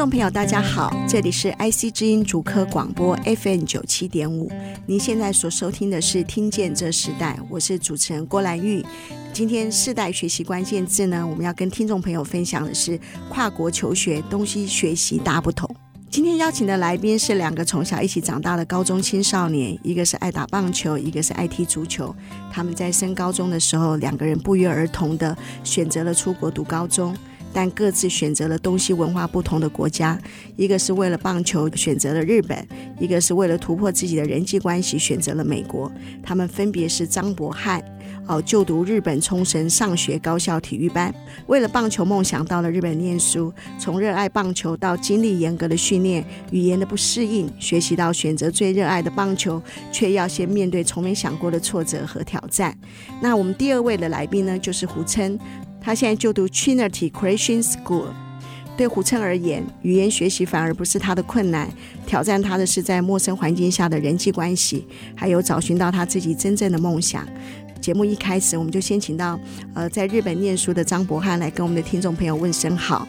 众朋友，大家好，这里是 IC 之音竹科广播 FM 九七点五。您现在所收听的是《听见这时代》，我是主持人郭兰玉。今天世代学习关键字呢，我们要跟听众朋友分享的是跨国求学，东西学习大不同。今天邀请的来宾是两个从小一起长大的高中青少年，一个是爱打棒球，一个是爱踢足球。他们在升高中的时候，两个人不约而同的选择了出国读高中。但各自选择了东西文化不同的国家，一个是为了棒球选择了日本，一个是为了突破自己的人际关系选择了美国。他们分别是张博翰，哦，就读日本冲绳上学高校体育班，为了棒球梦想到了日本念书，从热爱棒球到经历严格的训练、语言的不适应，学习到选择最热爱的棒球，却要先面对从没想过的挫折和挑战。那我们第二位的来宾呢，就是胡琛。他现在就读 Trinity Christian School。对胡琛而言，语言学习反而不是他的困难，挑战他的是在陌生环境下的人际关系，还有找寻到他自己真正的梦想。节目一开始，我们就先请到呃在日本念书的张博翰来跟我们的听众朋友问声好。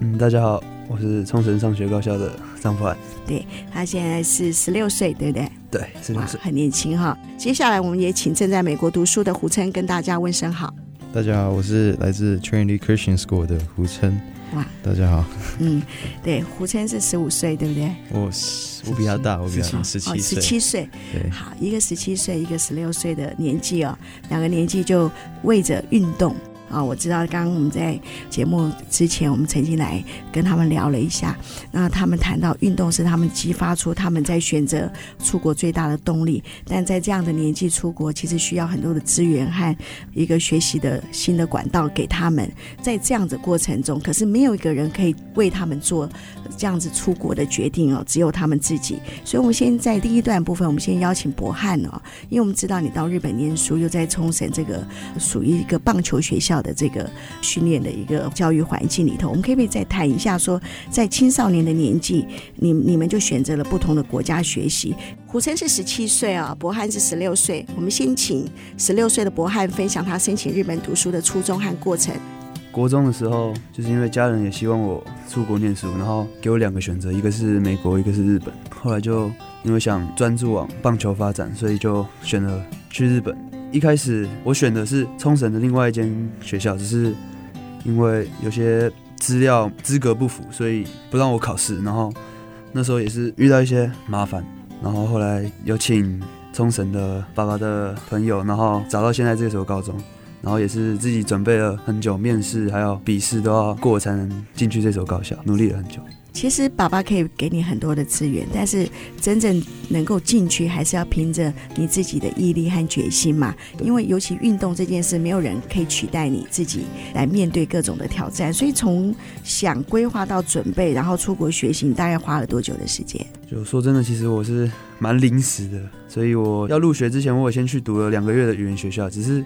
嗯，大家好，我是冲绳上学高校的张博翰。对，他现在是十六岁，对不对？对，十六岁，很年轻哈。接下来，我们也请正在美国读书的胡琛跟大家问声好。大家好，我是来自 Trinity Christian School 的胡琛。哇，大家好。嗯，对，胡琛是十五岁，对不对？我我比较大，我比较大十七岁。十七岁，对，好，一个十七岁，一个十六岁的年纪哦，两个年纪就为着运动。啊，我知道，刚刚我们在节目之前，我们曾经来跟他们聊了一下。那他们谈到运动是他们激发出他们在选择出国最大的动力。但在这样的年纪出国，其实需要很多的资源和一个学习的新的管道给他们。在这样子过程中，可是没有一个人可以为他们做这样子出国的决定哦，只有他们自己。所以，我们先在第一段部分，我们先邀请博翰哦，因为我们知道你到日本念书，又在冲绳这个属于一个棒球学校的这个训练的一个教育环境里头，我们可不可以再谈一下说，说在青少年的年纪，你你们就选择了不同的国家学习。胡琛是十七岁啊，博翰是十六岁。我们先请十六岁的博翰分享他申请日本读书的初衷和过程。国中的时候，就是因为家人也希望我出国念书，然后给我两个选择，一个是美国，一个是日本。后来就因为想专注往棒球发展，所以就选了去日本。一开始我选的是冲绳的另外一间学校，只是因为有些资料资格不符，所以不让我考试。然后那时候也是遇到一些麻烦，然后后来有请冲绳的爸爸的朋友，然后找到现在这所高中，然后也是自己准备了很久，面试还有笔试都要过才能进去这所高校，努力了很久。其实爸爸可以给你很多的资源，但是真正能够进去，还是要凭着你自己的毅力和决心嘛。因为尤其运动这件事，没有人可以取代你自己来面对各种的挑战。所以从想规划到准备，然后出国学习，你大概花了多久的时间？就说真的，其实我是蛮临时的，所以我要入学之前，我先去读了两个月的语言学校。只是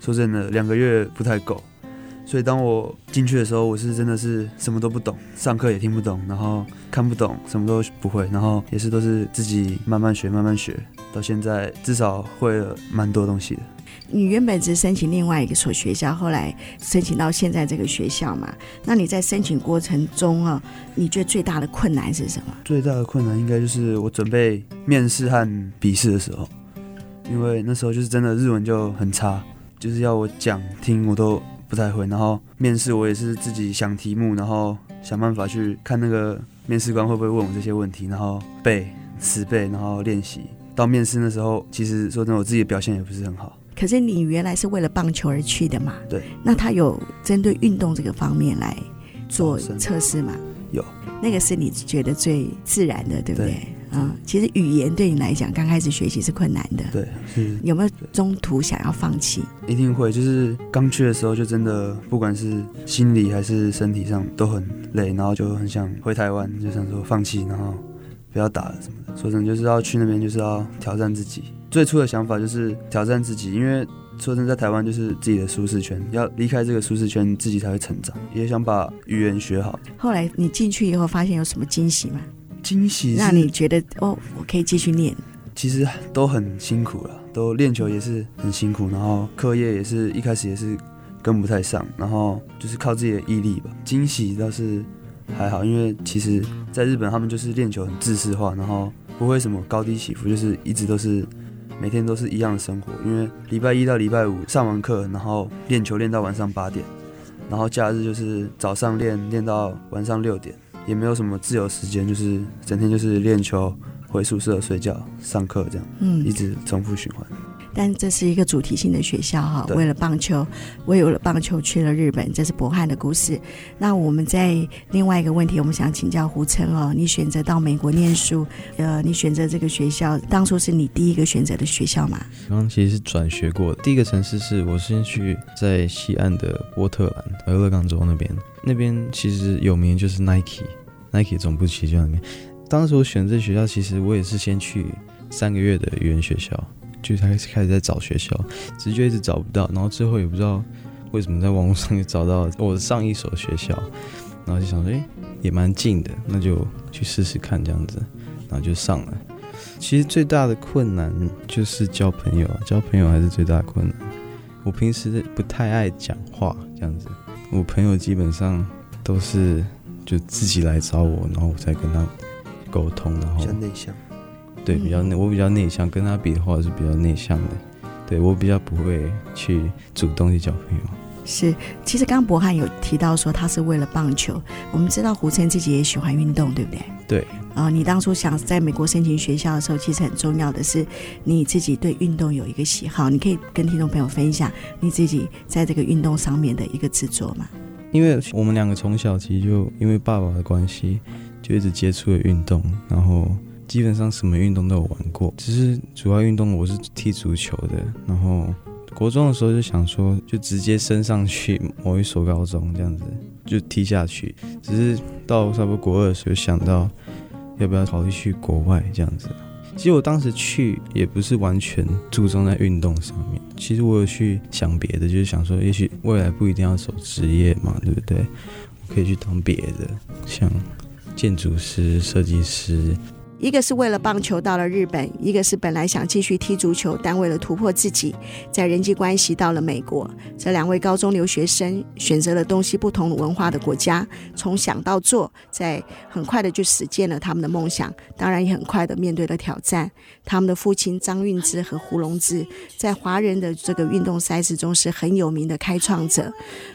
说真的，两个月不太够。所以当我进去的时候，我是真的是什么都不懂，上课也听不懂，然后看不懂，什么都不会，然后也是都是自己慢慢学，慢慢学，到现在至少会了蛮多东西的。你原本只申请另外一个所学校，后来申请到现在这个学校嘛？那你在申请过程中啊，你觉得最大的困难是什么？最大的困难应该就是我准备面试和笔试的时候，因为那时候就是真的日文就很差，就是要我讲听我都。不太会，然后面试我也是自己想题目，然后想办法去看那个面试官会不会问我这些问题，然后背死背，然后练习。到面试的时候，其实说真的，我自己的表现也不是很好。可是你原来是为了棒球而去的嘛？对。那他有针对运动这个方面来做测试吗？有。那个是你觉得最自然的，对不对？对嗯，其实语言对你来讲，刚开始学习是困难的。对，是。有没有中途想要放弃？一定会，就是刚去的时候，就真的不管是心理还是身体上都很累，然后就很想回台湾，就想说放弃，然后不不要打了什么的。说真的，就是要去那边，就是要挑战自己。最初的想法就是挑战自己，因为说真的，在台湾就是自己的舒适圈，要离开这个舒适圈，自己才会成长。也想把语言学好。后来你进去以后，发现有什么惊喜吗？惊喜让你觉得哦，我可以继续练。其实都很辛苦了，都练球也是很辛苦，然后课业也是一开始也是跟不太上，然后就是靠自己的毅力吧。惊喜倒是还好，因为其实在日本他们就是练球很制式化，然后不会什么高低起伏，就是一直都是每天都是一样的生活。因为礼拜一到礼拜五上完课，然后练球练到晚上八点，然后假日就是早上练练到晚上六点。也没有什么自由时间，就是整天就是练球、回宿舍睡觉、上课这样，嗯，一直重复循环。但这是一个主题性的学校哈，为了棒球，我有了棒球去了日本，这是柏翰的故事。那我们在另外一个问题，我们想请教胡琛哦，你选择到美国念书，呃，你选择这个学校，当初是你第一个选择的学校吗？刚刚其实是转学过的，第一个城市是我先去在西岸的波特兰，俄勒冈州那边，那边其实有名就是 Nike，Nike 总部其实就在那边。当时我选这学校，其实我也是先去三个月的语言学校。就开始开始在找学校，只是就一直找不到，然后之后也不知道为什么在网络上就找到 我上一所学校，然后就想说，哎，也蛮近的，那就去试试看这样子，然后就上了。其实最大的困难就是交朋友，交朋友还是最大的困难。我平时不太爱讲话这样子，我朋友基本上都是就自己来找我，然后我才跟他沟通，然后。比较内向。对，比较内，我比较内向，跟他比的话是比较内向的。对，我比较不会去主动去交朋友。是，其实刚刚柏翰有提到说他是为了棒球。我们知道胡琛自己也喜欢运动，对不对？对。啊、呃，你当初想在美国申请学校的时候，其实很重要的是你自己对运动有一个喜好。你可以跟听众朋友分享你自己在这个运动上面的一个执着吗？因为我们两个从小其实就因为爸爸的关系，就一直接触了运动，然后。基本上什么运动都有玩过，只是主要运动我是踢足球的。然后国中的时候就想说，就直接升上去某一所高中这样子就踢下去。只是到差不多国二的时候想到，要不要考虑去国外这样子。其实我当时去也不是完全注重在运动上面，其实我有去想别的，就是想说，也许未来不一定要走职业嘛，对不对？我可以去当别的，像建筑师、设计师。一个是为了棒球到了日本，一个是本来想继续踢足球，但为了突破自己，在人际关系到了美国。这两位高中留学生选择了东西不同文化的国家，从想到做，在很快的就实践了他们的梦想，当然也很快的面对了挑战。他们的父亲张运之和胡龙之，在华人的这个运动赛事中是很有名的开创者。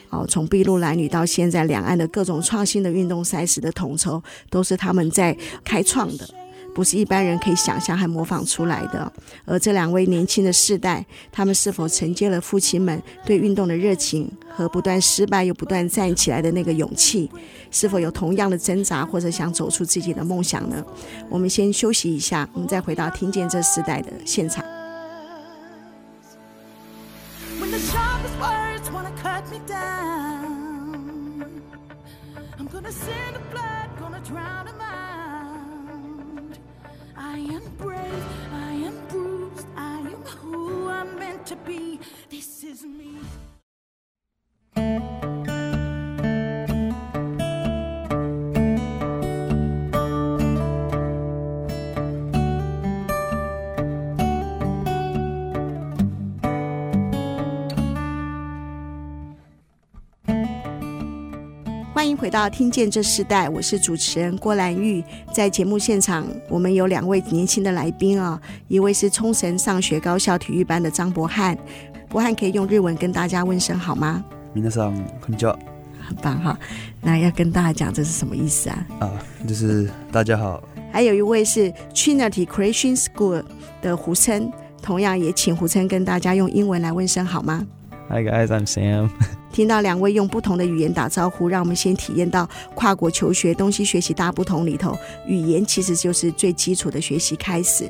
哦，从筚路蓝缕到现在，两岸的各种创新的运动赛事的统筹，都是他们在开创的。不是一般人可以想象和模仿出来的。而这两位年轻的世代，他们是否承接了父亲们对运动的热情和不断失败又不断站起来的那个勇气？是否有同样的挣扎或者想走出自己的梦想呢？我们先休息一下，我们再回到听见这世代的现场。I am brave, I am bruised, I am who I'm meant to be. This is me. 欢迎回到《听见这世代》，我是主持人郭兰玉。在节目现场，我们有两位年轻的来宾啊、哦，一位是冲绳上学高校体育班的张柏翰。柏翰可以用日文跟大家问声好吗？皆さんこんにちは。很棒哈，那要跟大家讲这是什么意思啊？啊，就是大家好。还有一位是 Trinity Christian School 的胡琛，同样也请胡琛跟大家用英文来问声好吗 ？Hi guys, I'm Sam. 听到两位用不同的语言打招呼，让我们先体验到跨国求学、东西学习大不同里头，语言其实就是最基础的学习开始。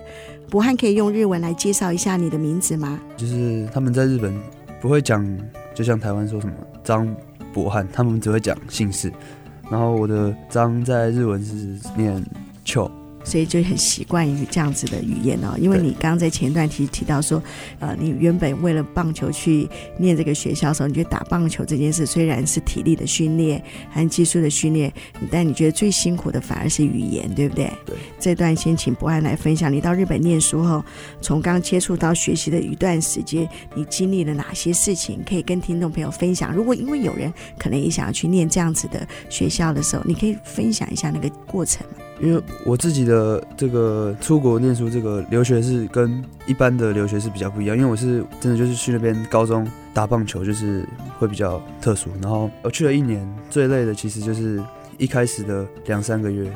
博汉可以用日文来介绍一下你的名字吗？就是他们在日本不会讲，就像台湾说什么张博汉，他们只会讲姓氏。然后我的张在日文是念秋，所以就很习惯于这样子的语言哦。因为你刚刚在前一段提提到说，呃，你原本为了棒球去念这个学校的时候，你觉得打棒球这件事虽然是体力的训练，还有技术的训练，但你觉得最辛苦的反而是语言，对不对？对。这段先请博安来分享，你到日本念书后，从刚接触到学习的一段时间，你经历了哪些事情，可以跟听众朋友分享？如果因为有人可能也想要去念这样子的学校的时候，你可以分享一下那个过程。因为我自己的这个出国念书，这个留学是跟一般的留学是比较不一样。因为我是真的就是去那边高中打棒球，就是会比较特殊。然后我去了一年，最累的其实就是一开始的两三个月，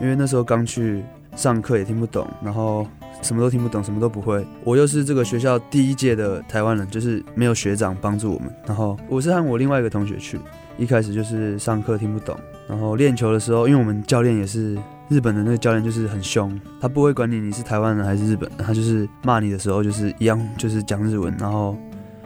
因为那时候刚去上课也听不懂，然后什么都听不懂，什么都不会。我又是这个学校第一届的台湾人，就是没有学长帮助我们。然后我是和我另外一个同学去，一开始就是上课听不懂，然后练球的时候，因为我们教练也是。日本的那个教练就是很凶，他不会管你你是台湾人还是日本，他就是骂你的时候就是一样，就是讲日文。然后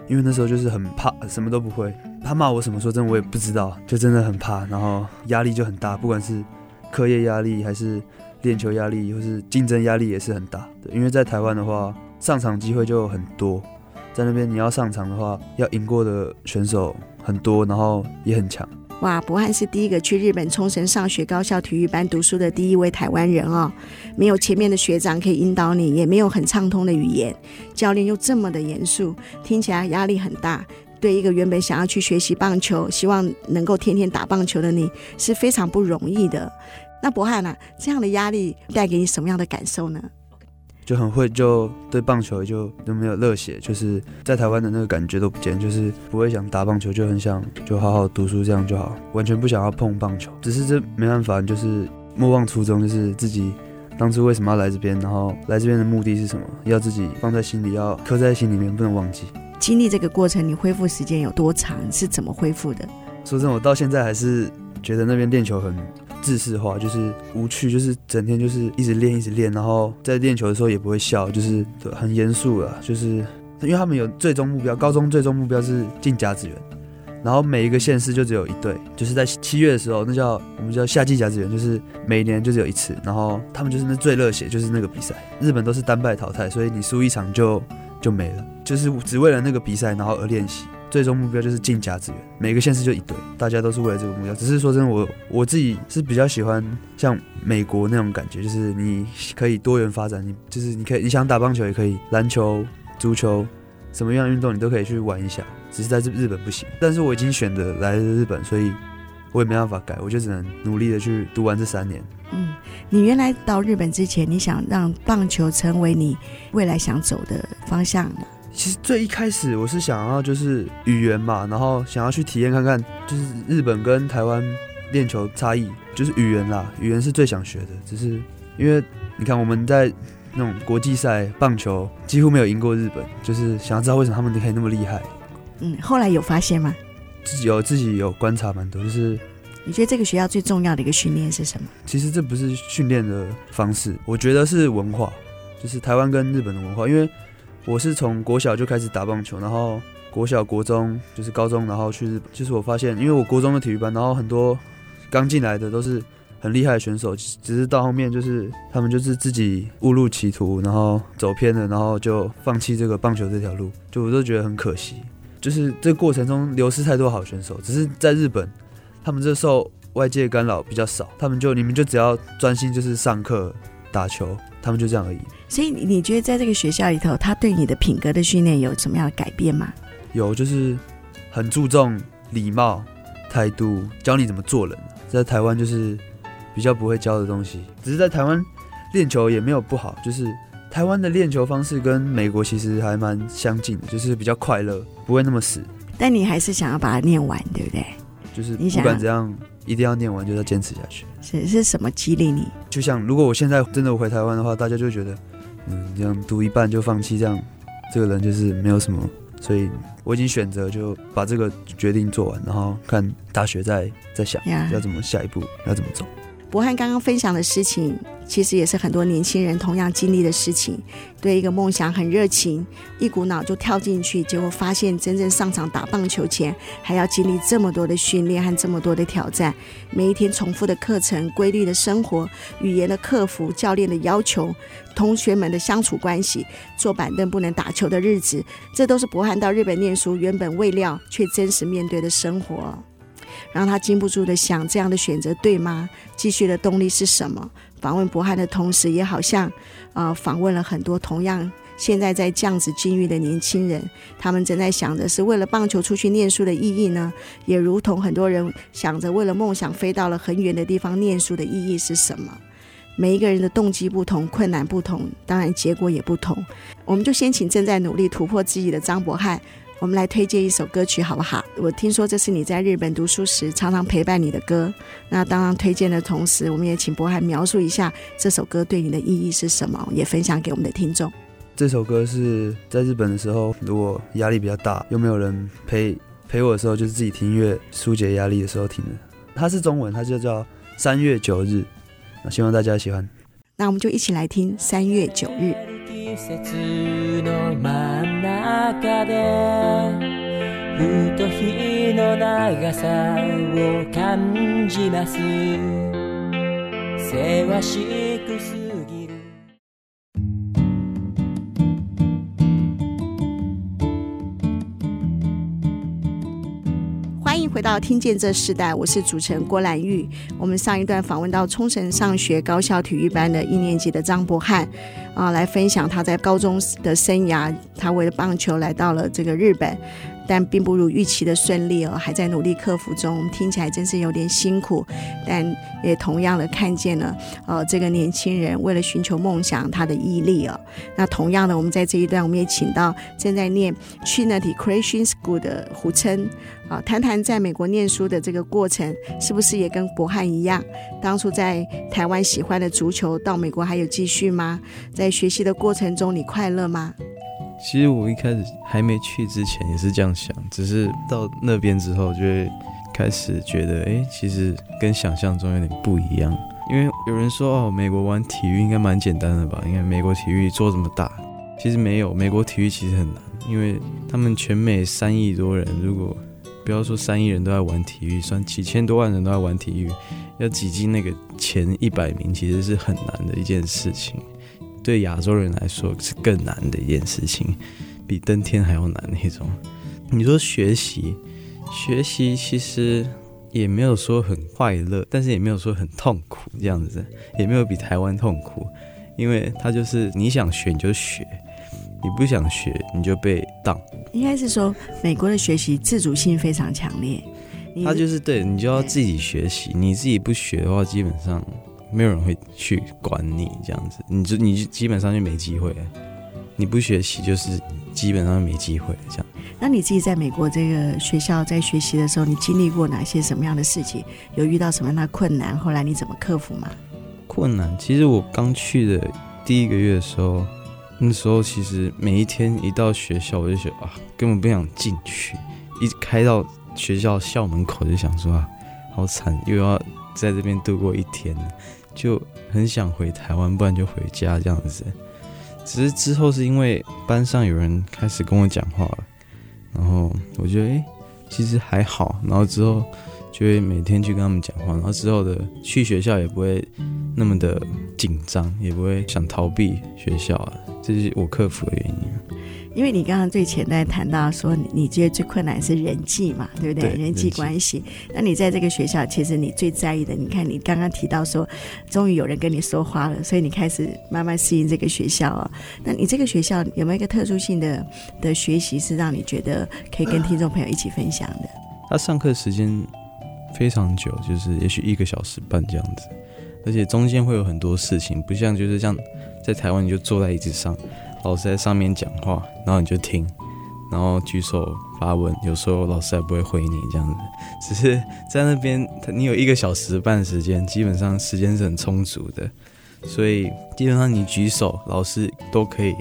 因为那时候就是很怕，什么都不会。他骂我什么说真的我也不知道，就真的很怕。然后压力就很大，不管是课业压力还是练球压力，或是竞争压力也是很大。对，因为在台湾的话，上场机会就很多，在那边你要上场的话，要赢过的选手很多，然后也很强。哇，博翰是第一个去日本冲绳上学高校体育班读书的第一位台湾人哦。没有前面的学长可以引导你，也没有很畅通的语言，教练又这么的严肃，听起来压力很大。对一个原本想要去学习棒球，希望能够天天打棒球的你，是非常不容易的。那博翰啊，这样的压力带给你什么样的感受呢？就很会，就对棒球也就都没有热血，就是在台湾的那个感觉都不见，就是不会想打棒球，就很想就好好读书这样就好，完全不想要碰棒球。只是这没办法，就是莫忘初衷，就是自己当初为什么要来这边，然后来这边的目的是什么，要自己放在心里，要刻在心里面，不能忘记。经历这个过程，你恢复时间有多长？是怎么恢复的？说真的，我到现在还是觉得那边练球很。制式化就是无趣，就是整天就是一直练一直练，然后在练球的时候也不会笑，就是很严肃了。就是因为他们有最终目标，高中最终目标是进甲子园，然后每一个县市就只有一队，就是在七月的时候，那叫我们叫夏季甲子园，就是每年就只有一次。然后他们就是那最热血，就是那个比赛。日本都是单败淘汰，所以你输一场就就没了，就是只为了那个比赛，然后而练习。最终目标就是进甲子园，每个县市就一队，大家都是为了这个目标。只是说真的，我我自己是比较喜欢像美国那种感觉，就是你可以多元发展，你就是你可以你想打棒球也可以，篮球、足球，什么样的运动你都可以去玩一下。只是在日日本不行，但是我已经选择来了日本，所以我也没办法改，我就只能努力的去读完这三年。嗯，你原来到日本之前，你想让棒球成为你未来想走的方向？其实最一开始我是想要就是语言嘛，然后想要去体验看看，就是日本跟台湾练球差异，就是语言啦，语言是最想学的。只是因为你看我们在那种国际赛棒球几乎没有赢过日本，就是想要知道为什么他们可以那么厉害。嗯，后来有发现吗？自己有自己有观察蛮多，就是你觉得这个学校最重要的一个训练是什么？其实这不是训练的方式，我觉得是文化，就是台湾跟日本的文化，因为。我是从国小就开始打棒球，然后国小、国中就是高中，然后去日本。就是我发现，因为我国中的体育班，然后很多刚进来的都是很厉害的选手，只是到后面就是他们就是自己误入歧途，然后走偏了，然后就放弃这个棒球这条路，就我都觉得很可惜。就是这过程中流失太多好选手，只是在日本，他们这受外界干扰比较少，他们就你们就只要专心就是上课打球。他们就这样而已。所以你觉得在这个学校里头，他对你的品格的训练有什么样的改变吗？有，就是很注重礼貌、态度，教你怎么做人。在台湾就是比较不会教的东西。只是在台湾练球也没有不好，就是台湾的练球方式跟美国其实还蛮相近的，就是比较快乐，不会那么死。但你还是想要把它念完，对不对？就是不管怎样。一定要念完，就要坚持下去。是是什么激励你？就像如果我现在真的回台湾的话，大家就觉得，嗯，这样读一半就放弃，这样这个人就是没有什么。所以我已经选择就把这个决定做完，然后看大学再再想要怎么下一步，要怎么走。博翰刚刚分享的事情，其实也是很多年轻人同样经历的事情。对一个梦想很热情，一股脑就跳进去，结果发现真正上场打棒球前，还要经历这么多的训练和这么多的挑战。每一天重复的课程、规律的生活、语言的克服、教练的要求、同学们的相处关系、坐板凳不能打球的日子，这都是博翰到日本念书原本未料却真实面对的生活。让他禁不住的想：这样的选择对吗？继续的动力是什么？访问博翰的同时，也好像呃访问了很多同样现在在这样子境遇的年轻人。他们正在想着是为了棒球出去念书的意义呢？也如同很多人想着为了梦想飞到了很远的地方念书的意义是什么？每一个人的动机不同，困难不同，当然结果也不同。我们就先请正在努力突破自己的张博翰。我们来推荐一首歌曲好不好？我听说这是你在日本读书时常常陪伴你的歌。那当然推荐的同时，我们也请博翰描述一下这首歌对你的意义是什么，也分享给我们的听众。这首歌是在日本的时候，如果压力比较大，又没有人陪陪我的时候，就是自己听音乐疏解压力的时候听的。它是中文，它就叫《三月九日》。那希望大家喜欢。那我们就一起来听《三月九日》。中でふと日の長さを感じます。せわしくす回到听见这时代，我是主持人郭兰玉。我们上一段访问到冲绳上学高校体育班的一年级的张博翰。啊，来分享他在高中的生涯。他为了棒球来到了这个日本，但并不如预期的顺利哦，还在努力克服中。我们听起来真是有点辛苦，但也同样的看见了，呃，这个年轻人为了寻求梦想他的毅力哦。那同样的，我们在这一段，我们也请到正在念 Trinity Christian School 的胡琛。啊，谈谈在美国念书的这个过程，是不是也跟柏翰一样？当初在台湾喜欢的足球，到美国还有继续吗？在学习的过程中，你快乐吗？其实我一开始还没去之前也是这样想，只是到那边之后，就会开始觉得，哎，其实跟想象中有点不一样。因为有人说，哦，美国玩体育应该蛮简单的吧？因为美国体育做这么大，其实没有，美国体育其实很难，因为他们全美三亿多人，如果不要说三亿人都在玩体育，算几千多万人都在玩体育，要挤进那个前一百名，其实是很难的一件事情。对亚洲人来说是更难的一件事情，比登天还要难那种。你说学习，学习其实也没有说很快乐，但是也没有说很痛苦，这样子也没有比台湾痛苦，因为它就是你想学你就学。你不想学，你就被当。应该是说，美国的学习自主性非常强烈。他就是对你就要自己学习，你自己不学的话，基本上没有人会去管你这样子，你就你就基本上就没机会。你不学习就是基本上没机会这样。那你自己在美国这个学校在学习的时候，你经历过哪些什么样的事情？有遇到什么样的困难？后来你怎么克服吗？困难，其实我刚去的第一个月的时候。那时候其实每一天一到学校，我就觉得啊，根本不想进去。一开到学校校门口，就想说啊，好惨，又要在这边度过一天，就很想回台湾，不然就回家这样子。只是之后是因为班上有人开始跟我讲话了，然后我觉得哎，其实还好。然后之后就会每天去跟他们讲话，然后之后的去学校也不会那么的紧张，也不会想逃避学校啊。这是我克服的原因，因为你刚刚最前段谈到说，你觉得最困难是人际嘛，对不对？对，人际关系。那你在这个学校，其实你最在意的，你看你刚刚提到说，终于有人跟你说话了，所以你开始慢慢适应这个学校啊。那你这个学校有没有一个特殊性的的学习，是让你觉得可以跟听众朋友一起分享的？他上课时间非常久，就是也许一个小时半这样子，而且中间会有很多事情，不像就是像。在台湾，你就坐在椅子上，老师在上面讲话，然后你就听，然后举手发问。有时候老师还不会回你这样子，只是在那边，你有一个小时半时间，基本上时间是很充足的，所以基本上你举手，老师都可以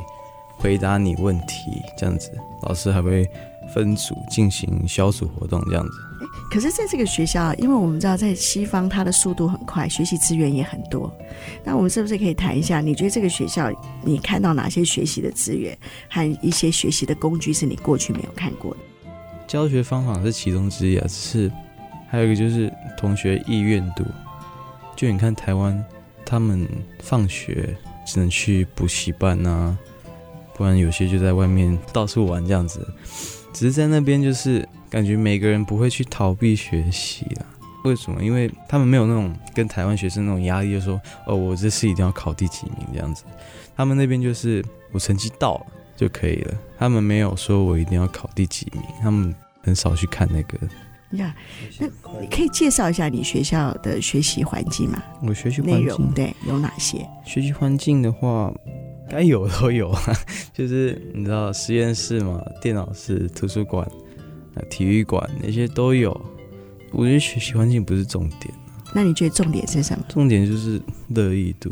回答你问题。这样子，老师还会分组进行小组活动这样子。可是在这个学校，因为我们知道在西方它的速度很快，学习资源也很多。那我们是不是可以谈一下？你觉得这个学校你看到哪些学习的资源和一些学习的工具是你过去没有看过的？教学方法是其中之一啊，只是还有一个就是同学意愿度。就你看台湾，他们放学只能去补习班啊，不然有些就在外面到处玩这样子。只是在那边就是。感觉每个人不会去逃避学习啦？为什么？因为他们没有那种跟台湾学生那种压力，就说哦，我这次一定要考第几名这样子。他们那边就是我成绩到了就可以了，他们没有说我一定要考第几名，他们很少去看那个。呀，那你可以介绍一下你学校的学习环境吗？我学习环境对有哪些？学习环境的话，该有都有啊，就是你知道实验室嘛，电脑室、图书馆。体育馆那些都有，我觉得学习环境不是重点。那你觉得重点是什么？重点就是乐意度，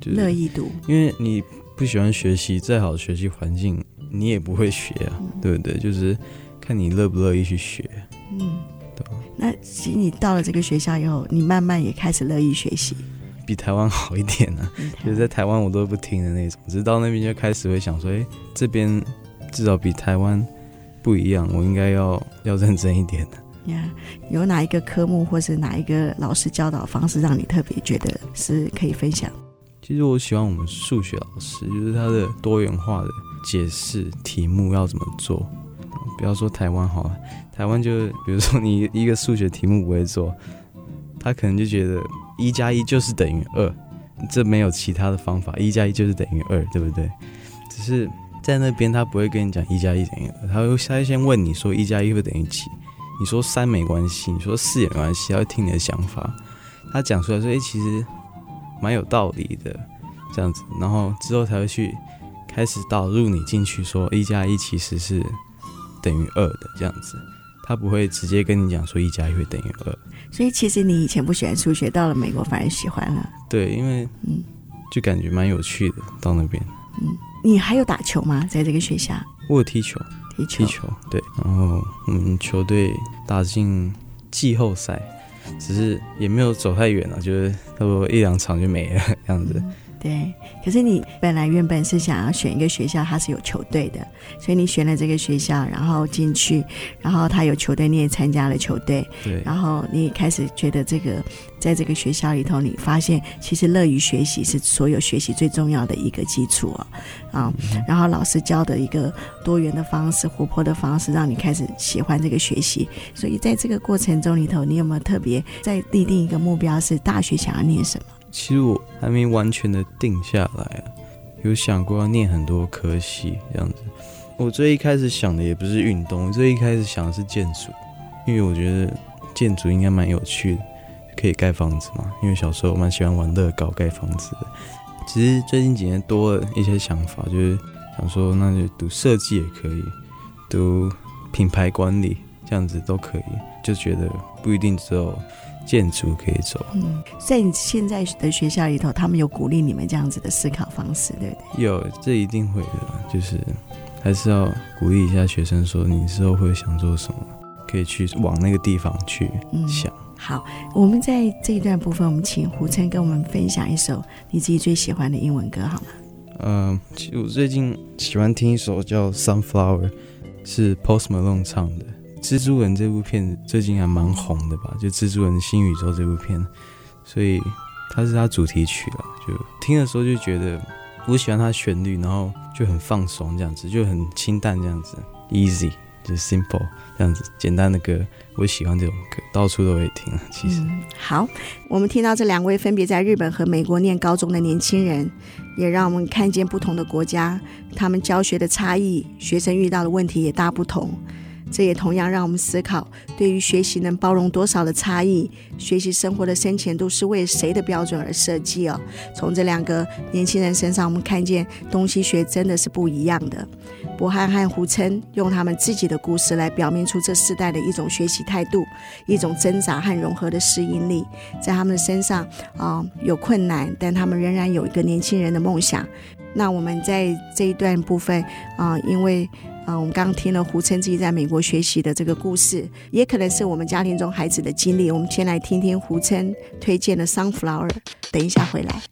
就是乐意度。因为你不喜欢学习，再好的学习环境你也不会学啊，嗯、对不对？就是看你乐不乐意去学。嗯，对。那其实你到了这个学校以后，你慢慢也开始乐意学习，比台湾好一点呢、啊。就是在台湾我都不听的那种，直到那边就开始会想说，哎，这边至少比台湾。不一样，我应该要要认真一点的。呀，yeah, 有哪一个科目或是哪一个老师教导方式让你特别觉得是可以分享？其实我喜欢我们数学老师，就是他的多元化的解释题目要怎么做。不要说台湾好了，台湾就比如说你一个数学题目不会做，他可能就觉得一加一就是等于二，这没有其他的方法，一加一就是等于二，对不对？只是。在那边，他不会跟你讲一加一等于二，他会他先问你说一加一会等于几，你说三没关系，你说四也没关系，他会听你的想法，他讲出来说，哎，其实蛮有道理的，这样子，然后之后才会去开始导入你进去，说一加一其实是等于二的，这样子，他不会直接跟你讲说一加一会等于二。所以其实你以前不喜欢数学，到了美国反而喜欢了。对，因为嗯，就感觉蛮有趣的，到那边，嗯。你还有打球吗？在这个学校？我有踢球，踢球，踢球，对。然后我们球队打进季后赛，只是也没有走太远了，就是差不多一两场就没了这样子。嗯对，可是你本来原本是想要选一个学校，它是有球队的，所以你选了这个学校，然后进去，然后他有球队，你也参加了球队，对，然后你也开始觉得这个，在这个学校里头，你发现其实乐于学习是所有学习最重要的一个基础哦，啊，嗯，然后老师教的一个多元的方式、活泼的方式，让你开始喜欢这个学习，所以在这个过程中里头，你有没有特别在立定一个目标，是大学想要念什么？其实我还没完全的定下来啊，有想过要念很多科系这样子。我最一开始想的也不是运动，我最一开始想的是建筑，因为我觉得建筑应该蛮有趣的，可以盖房子嘛。因为小时候蛮喜欢玩乐高盖房子的。其实最近几年多了一些想法，就是想说那就读设计也可以，读品牌管理这样子都可以，就觉得不一定只有。建筑可以走，嗯，在你现在的学校里头，他们有鼓励你们这样子的思考方式，对不对？有，这一定会的，就是还是要鼓励一下学生，说你之后会想做什么，可以去往那个地方去想。嗯，好，我们在这一段部分，我们请胡琛跟我们分享一首你自己最喜欢的英文歌，好吗？嗯，其实我最近喜欢听一首叫《Sunflower》，是 Post Malone 唱的。蜘蛛人这部片最近还蛮红的吧？就蜘蛛人新宇宙这部片，所以它是它主题曲了。就听的时候就觉得我喜欢它旋律，然后就很放松这样子，就很清淡这样子，easy 就 simple 这样子简单的歌，我喜欢这种歌，到处都会听。其实、好，我们听到这两位分别在日本和美国念高中的年轻人，也让我们看见不同的国家，他们教学的差异，学生遇到的问题也大不同。这也同样让我们思考，对于学习能包容多少的差异，学习生活的深浅度是为谁的标准而设计哦。从这两个年轻人身上，我们看见东西学真的是不一样的。博翰和胡琛用他们自己的故事来表明出这世代的一种学习态度，一种挣扎和融合的适应力。在他们的身上啊、有困难，但他们仍然有一个年轻人的梦想。那我们在这一段部分啊、因为啊，我们刚刚听了胡琛自己在美国学习的这个故事，也可能是我们家庭中孩子的经历。我们先来听听胡琛推荐的《桑弗劳尔》，等一下回来。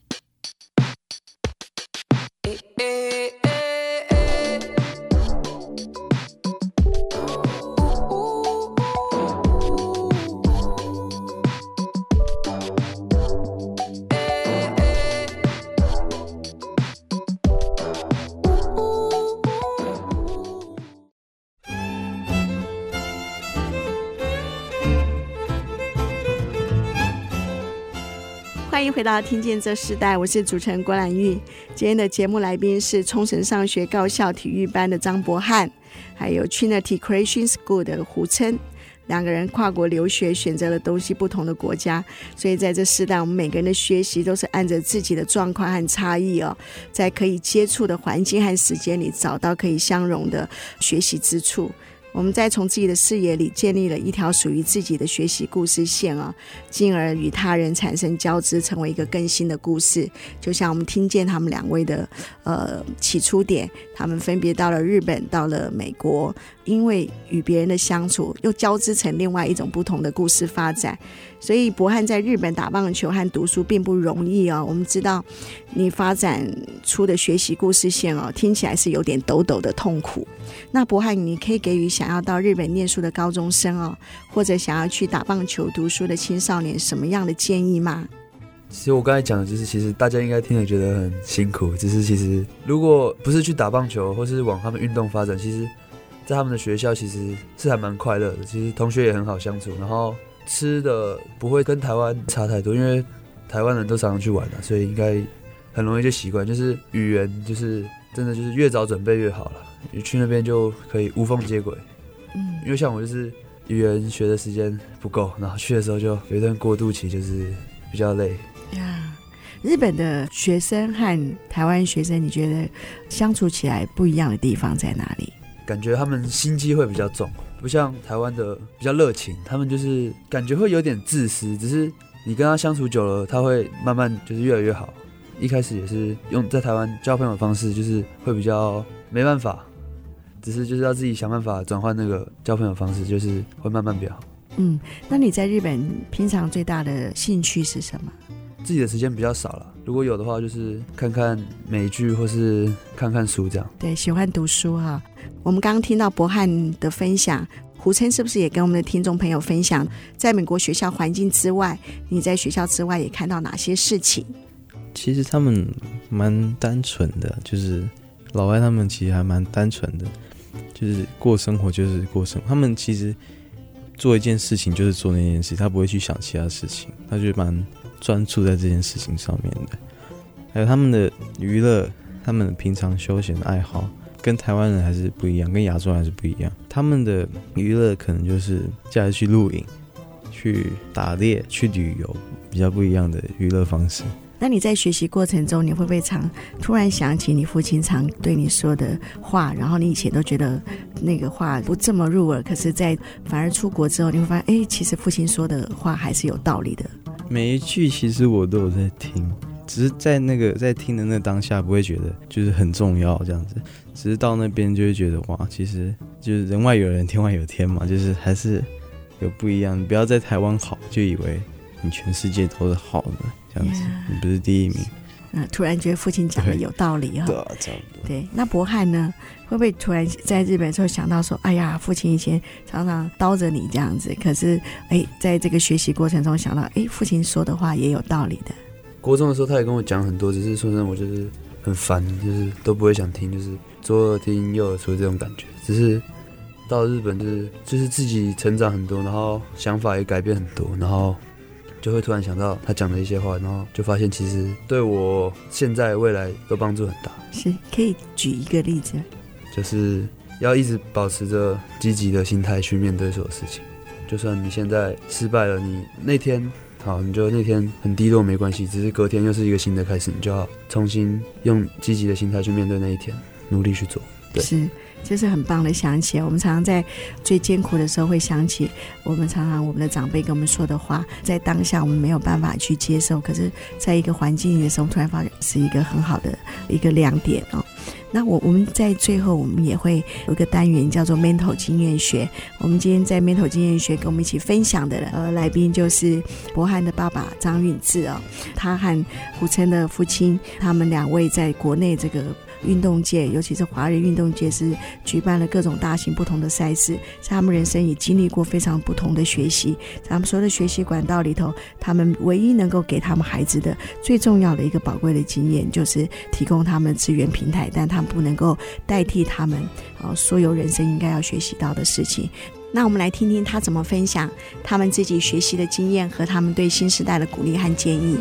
回到《听见这世代》，我是主持人郭兰玉。今天的节目来宾是冲绳上学高校体育班的张博翰，还有 Trinity Creation School 的胡琛。两个人跨国留学，选择了东西不同的国家，所以在这世代，我们每个人的学习都是按着自己的状况和差异哦，在可以接触的环境和时间里，找到可以相融的学习之处。我们再从自己的视野里建立了一条属于自己的学习故事线啊，进而与他人产生交织，成为一个更新的故事。就像我们听见他们两位的呃起初点，他们分别到了日本，到了美国，因为与别人的相处，又交织成另外一种不同的故事发展。所以博翰在日本打棒球和读书并不容易哦。我们知道你发展出的学习故事线哦，听起来是有点抖抖的痛苦。那博翰，你可以给予想要到日本念书的高中生哦，或者想要去打棒球读书的青少年什么样的建议吗？其实我刚才讲的就是，其实大家应该听了觉得很辛苦，只是其实如果不是去打棒球，或是往他们运动发展，其实，在他们的学校其实是还蛮快乐的。其实同学也很好相处，然后。吃的不会跟台湾差太多，因为台湾人都常常去玩了，所以应该很容易就习惯。就是语言，就是真的就是越早准备越好了，你去那边就可以无缝接轨。嗯，因为像我就是语言学的时间不够，然后去的时候就有一段过渡期，就是比较累。呀，日本的学生和台湾学生，你觉得相处起来不一样的地方在哪里？感觉他们心机会比较重。不像台湾的比较热情，他们就是感觉会有点自私，只是你跟他相处久了，他会慢慢就是越来越好。一开始也是用在台湾交朋友的方式，就是会比较没办法，只是就是要自己想办法转换那个交朋友方式，就是会慢慢变好。嗯，那你在日本平常最大的兴趣是什么？自己的时间比较少了，如果有的话，就是看看美剧或是看看书这样。对，喜欢读书哈。我们刚刚听到博翰的分享，胡琛是不是也跟我们的听众朋友分享，在美国学校环境之外，你在学校之外也看到哪些事情？其实他们蛮单纯的，就是老外他们其实还蛮单纯的，就是过生活就是过生活。他们其实做一件事情就是做那件事，他不会去想其他事情，他就蛮专注在这件事情上面的。还有他们的娱乐，他们平常休闲的爱好。跟台湾人还是不一样，跟亚洲人还是不一样。他们的娱乐可能就是假日去露营、去打猎、去旅游，比较不一样的娱乐方式。那你在学习过程中，你会不会常突然想起你父亲常对你说的话？然后你以前都觉得那个话不这么入耳，可是，在反而出国之后，你会发现，哎，其实父亲说的话还是有道理的。每一句其实我都有在听。只是在那个在听的那当下，不会觉得就是很重要这样子。只是到那边就会觉得哇，其实就是人外有人，天外有天嘛，就是还是有不一样。不要在台湾好，就以为你全世界都是好的这样子.你不是第一名。那突然觉得父亲讲的有道理哈。对啊，差不多。对，那博翰呢？会不会突然在日本的时候想到说，哎呀，父亲以前常常叨着你这样子，可是哎，在这个学习过程中想到，哎，父亲说的话也有道理的。国中的时候，他也跟我讲很多，只是说真的，我就是很烦，就是都不会想听，就是左耳听右耳出这种感觉。只是到日本，就是就是自己成长很多，然后想法也改变很多，然后就会突然想到他讲的一些话，然后就发现其实对我现在未来都帮助很大。是，可以举一个例子，就是要一直保持着积极的心态去面对所有事情，就算你现在失败了，你那天。好，你就那天很低落没关系，只是隔天又是一个新的开始，你就要重新用积极的心态去面对那一天，努力去做。对，是这是很棒的想起。我们常常在最艰苦的时候会想起我们常常我们的长辈跟我们说的话，在当下我们没有办法去接受，可是在一个环境里的时候，突然发现是一个很好的一个亮点哦。那我我们在最后，我们也会有一个单元叫做 Mental 经验学。我们今天在 Mental 经验学跟我们一起分享的呃来宾就是博翰的爸爸张运志哦，他和胡琛的父亲，他们两位在国内这个。运动界，尤其是华人运动界，是举办了各种大型不同的赛事。在他们人生也经历过非常不同的学习，在他们所有的学习管道里头，他们唯一能够给他们孩子的最重要的一个宝贵的经验，就是提供他们资源平台，但他们不能够代替他们啊所有人生应该要学习到的事情。那我们来听听他怎么分享他们自己学习的经验和他们对新时代的鼓励和建议。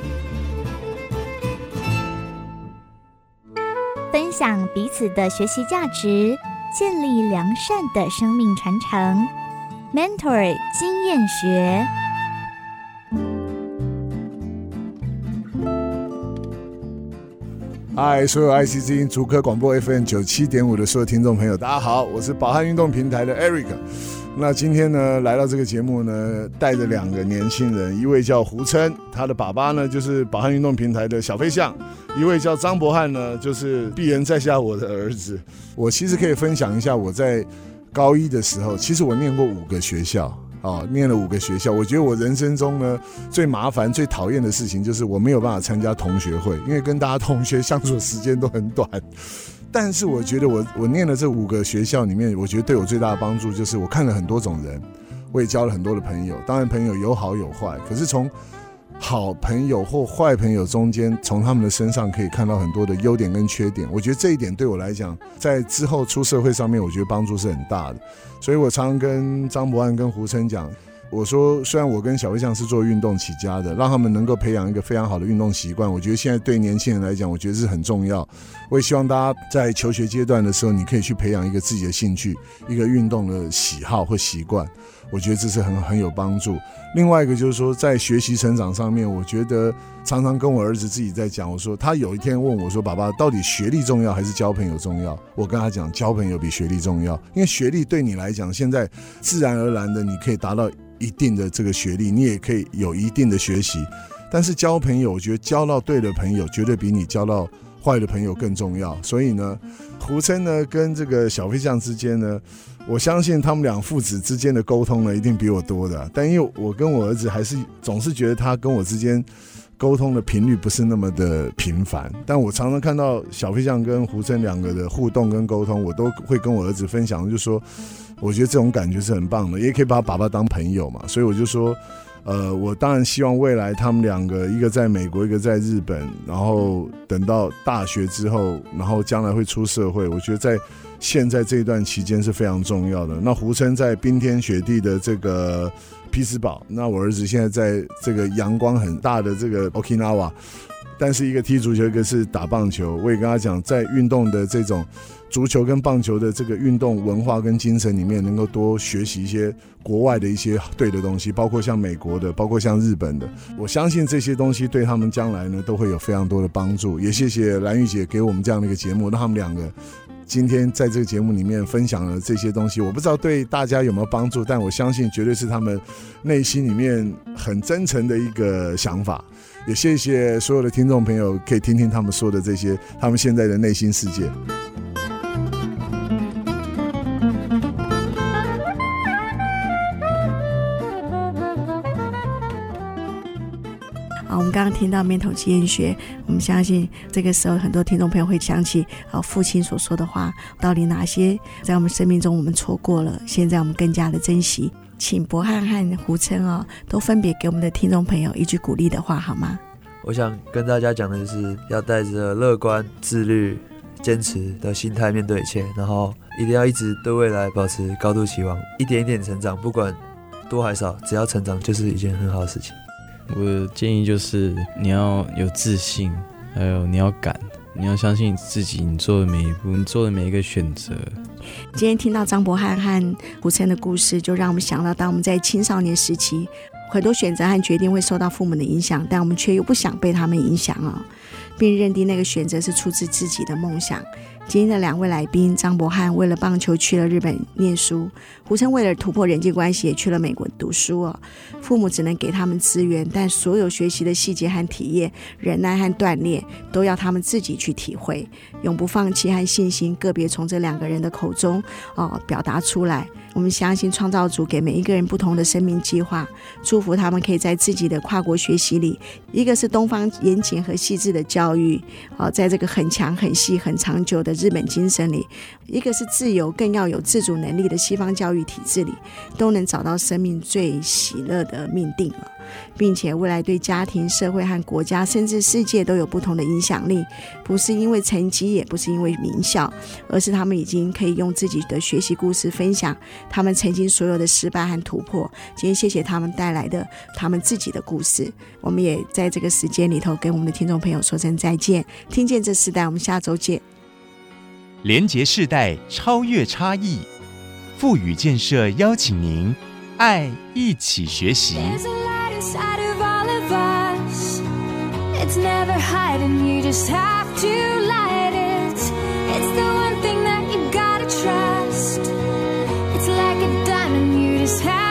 讲彼此的学习价值，建立良善的生命传承。Mentor 经验学。嗨，所有 IC 之音竹科广播 FM 九七点五的所有听众朋友，大家好，我是宝汉运动平台的 Eric。那今天呢，来到这个节目呢，带着两个年轻人，一位叫胡琛，他的爸爸呢就是柏翰运动平台的小飞象；一位叫张博翰呢，就是敝人在下我的儿子。我其实可以分享一下，我在高一的时候，其实我念过五个学校啊，念了五个学校。我觉得我人生中呢，最麻烦、最讨厌的事情就是我没有办法参加同学会，因为跟大家同学相处的时间都很短。但是我觉得我我念了这五个学校里面，我觉得对我最大的帮助就是我看了很多种人，我也交了很多的朋友。当然朋友有好有坏，可是从好朋友或坏朋友中间，从他们的身上可以看到很多的优点跟缺点。我觉得这一点对我来讲，在之后出社会上面，我觉得帮助是很大的。所以我常常跟张博安跟胡琛讲。我说，虽然我跟小飞象是做运动起家的，让他们能够培养一个非常好的运动习惯，我觉得现在对年轻人来讲，我觉得是很重要。我也希望大家在求学阶段的时候，你可以去培养一个自己的兴趣，一个运动的喜好或习惯，我觉得这是很很有帮助。另外一个就是说，在学习成长上面，我觉得常常跟我儿子自己在讲，我说他有一天问我说：“爸爸，到底学历重要还是交朋友重要？”我跟他讲，交朋友比学历重要，因为学历对你来讲，现在自然而然的你可以达到。一定的这个学历，你也可以有一定的学习，但是交朋友，我觉得交到对的朋友，绝对比你交到坏的朋友更重要。所以呢，胡琛呢跟这个小飞象之间呢，我相信他们两父子之间的沟通呢，一定比我多的。但因为我跟我儿子还是总是觉得他跟我之间沟通的频率不是那么的频繁。但我常常看到小飞象跟胡森两个的互动跟沟通，我都会跟我儿子分享，就说。我觉得这种感觉是很棒的，也可以把爸爸当朋友嘛。所以我就说，呃，我当然希望未来他们两个，一个在美国，一个在日本，然后等到大学之后，然后将来会出社会。我觉得在现在这一段期间是非常重要的。那胡琛在冰天雪地的这个匹兹堡，那我儿子现在在这个阳光很大的这个 Okinawa，但是一个踢足球，一个是打棒球。我也跟他讲，在运动的这种。足球跟棒球的这个运动文化跟精神里面，能够多学习一些国外的一些对的东西，包括像美国的，包括像日本的。我相信这些东西对他们将来呢，都会有非常多的帮助。也谢谢兰玉姐给我们这样的一个节目，让他们两个今天在这个节目里面分享了这些东西。我不知道对大家有没有帮助，但我相信绝对是他们内心里面很真诚的一个想法。也谢谢所有的听众朋友，可以听听他们说的这些，他们现在的内心世界。刚听到面头经验学，我们相信这个时候很多听众朋友会想起啊父亲所说的话，到底哪些在我们生命中我们错过了，现在我们更加的珍惜。请博汉和胡琛啊，都分别给我们的听众朋友一句鼓励的话，好吗？我想跟大家讲的就是要带着乐观、自律、坚持的心态面对一切，然后一定要一直对未来保持高度期望，一点一点成长，不管多还少，只要成长就是一件很好的事情。我的建议就是你要有自信，还有你要敢，你要相信自己，你做的每一步，你做的每一个选择。今天听到张博翰和胡琛的故事，就让我们想到，当我们在青少年时期，很多选择和决定会受到父母的影响，但我们却又不想被他们影响啊，并认定那个选择是出自自己的梦想。今天的两位来宾张博翰为了棒球去了日本念书，胡琛为了突破人际关系也去了美国读书哦。父母只能给他们资源，但所有学习的细节和体验、忍耐和锻炼，都要他们自己去体会。永不放弃和信心，个别从这两个人的口中哦表达出来。我们相信创造主给每一个人不同的生命计划，祝福他们可以在自己的跨国学习里，一个是东方严谨和细致的教育，哦，在这个很强、很细、很长久的日本精神里，一个是自由更要有自主能力的西方教育体制里，都能找到生命最喜乐的命定了。并且未来对家庭、社会和国家，甚至世界都有不同的影响力，不是因为成绩，也不是因为名校，而是他们已经可以用自己的学习故事分享他们曾经所有的失败和突破。今天谢谢他们带来的他们自己的故事，我们也在这个时间里头跟我们的听众朋友说声再见。听见这世代，我们下周见。连接世代，超越差异，富予建设邀请您，爱一起学习。inside of all of us. It's never hiding, you just have to light it. It's the one thing that you gotta trust. It's like a diamond, you just have